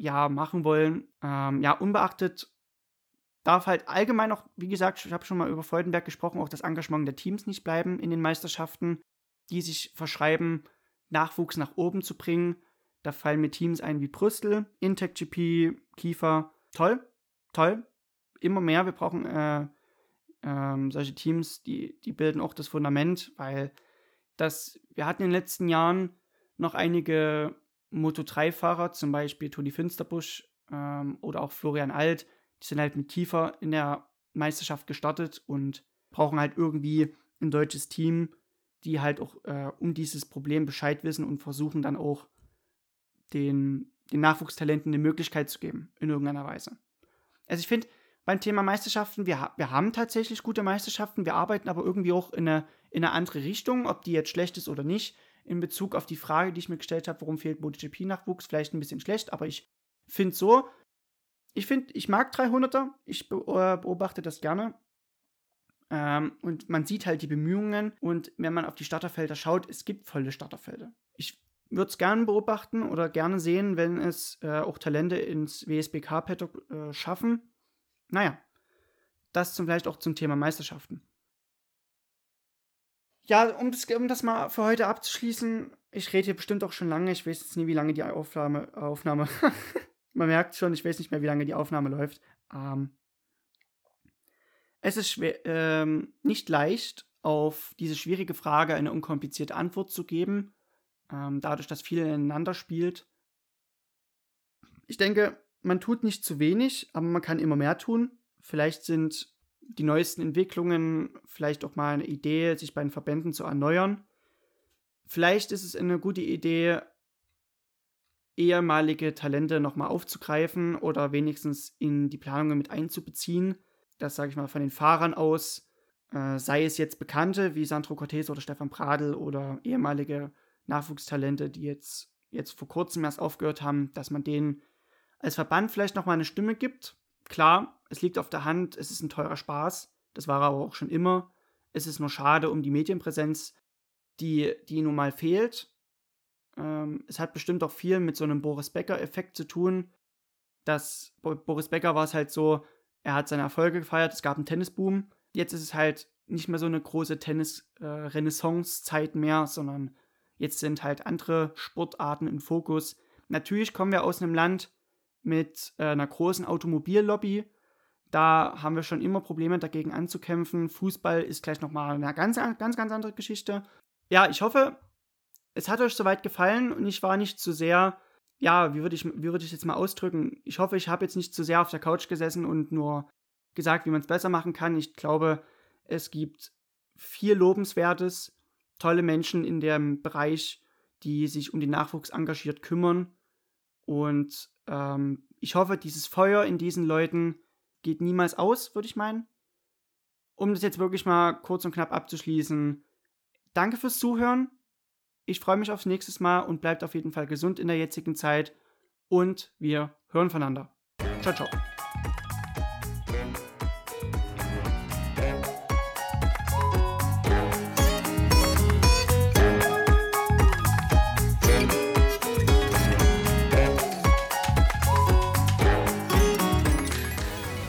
ja machen wollen. Ähm, ja, unbeachtet darf halt allgemein auch, wie gesagt, ich habe schon mal über Freudenberg gesprochen, auch das Engagement der Teams nicht bleiben in den Meisterschaften, die sich verschreiben, Nachwuchs nach oben zu bringen. Da fallen mir Teams ein wie Brüssel, Intec GP, Kiefer. Toll, toll. Immer mehr. Wir brauchen äh, ähm, solche Teams, die, die bilden auch das Fundament, weil das, wir hatten in den letzten Jahren noch einige Moto3-Fahrer, zum Beispiel Toni Finsterbusch ähm, oder auch Florian Alt, die sind halt mit tiefer in der Meisterschaft gestartet und brauchen halt irgendwie ein deutsches Team, die halt auch äh, um dieses Problem Bescheid wissen und versuchen dann auch den, den Nachwuchstalenten eine Möglichkeit zu geben, in irgendeiner Weise. Also ich finde, beim Thema Meisterschaften. Wir, wir haben tatsächlich gute Meisterschaften, wir arbeiten aber irgendwie auch in eine, in eine andere Richtung, ob die jetzt schlecht ist oder nicht. In Bezug auf die Frage, die ich mir gestellt habe, warum fehlt MotoGP-Nachwuchs, vielleicht ein bisschen schlecht, aber ich finde so, ich finde, ich mag 300er, ich äh, beobachte das gerne. Ähm, und man sieht halt die Bemühungen und wenn man auf die Starterfelder schaut, es gibt volle Starterfelder. Ich würde es gerne beobachten oder gerne sehen, wenn es äh, auch Talente ins WSBK-Paddock äh, schaffen naja, das zum, vielleicht auch zum Thema Meisterschaften. Ja, um das, um das mal für heute abzuschließen, ich rede hier bestimmt auch schon lange, ich weiß jetzt nie, wie lange die Aufnahme, Aufnahme <laughs> man merkt schon, ich weiß nicht mehr, wie lange die Aufnahme läuft. Ähm, es ist schwer, ähm, nicht leicht, auf diese schwierige Frage eine unkomplizierte Antwort zu geben, ähm, dadurch, dass viel ineinander spielt. Ich denke, man tut nicht zu wenig, aber man kann immer mehr tun. Vielleicht sind die neuesten Entwicklungen vielleicht auch mal eine Idee, sich bei den Verbänden zu erneuern. Vielleicht ist es eine gute Idee, ehemalige Talente nochmal aufzugreifen oder wenigstens in die Planungen mit einzubeziehen. Das sage ich mal von den Fahrern aus, äh, sei es jetzt Bekannte wie Sandro Cortez oder Stefan Pradl oder ehemalige Nachwuchstalente, die jetzt, jetzt vor kurzem erst aufgehört haben, dass man denen als Verband vielleicht nochmal eine Stimme gibt. Klar, es liegt auf der Hand, es ist ein teurer Spaß, das war aber auch schon immer. Es ist nur schade um die Medienpräsenz, die, die nun mal fehlt. Ähm, es hat bestimmt auch viel mit so einem Boris Becker-Effekt zu tun. Dass Boris Becker war es halt so, er hat seine Erfolge gefeiert, es gab einen Tennisboom. Jetzt ist es halt nicht mehr so eine große Tennis-Renaissance-Zeit äh, mehr, sondern jetzt sind halt andere Sportarten im Fokus. Natürlich kommen wir aus einem Land mit äh, einer großen Automobillobby. Da haben wir schon immer Probleme dagegen anzukämpfen. Fußball ist gleich nochmal eine ganz, ganz, ganz andere Geschichte. Ja, ich hoffe, es hat euch soweit gefallen und ich war nicht zu sehr, ja, wie würde ich, wie ich jetzt mal ausdrücken? Ich hoffe, ich habe jetzt nicht zu sehr auf der Couch gesessen und nur gesagt, wie man es besser machen kann. Ich glaube, es gibt viel Lobenswertes, tolle Menschen in dem Bereich, die sich um den Nachwuchs engagiert kümmern. Und ähm, ich hoffe, dieses Feuer in diesen Leuten geht niemals aus, würde ich meinen. Um das jetzt wirklich mal kurz und knapp abzuschließen. Danke fürs Zuhören. Ich freue mich aufs nächste Mal und bleibt auf jeden Fall gesund in der jetzigen Zeit. Und wir hören voneinander. Ciao, ciao.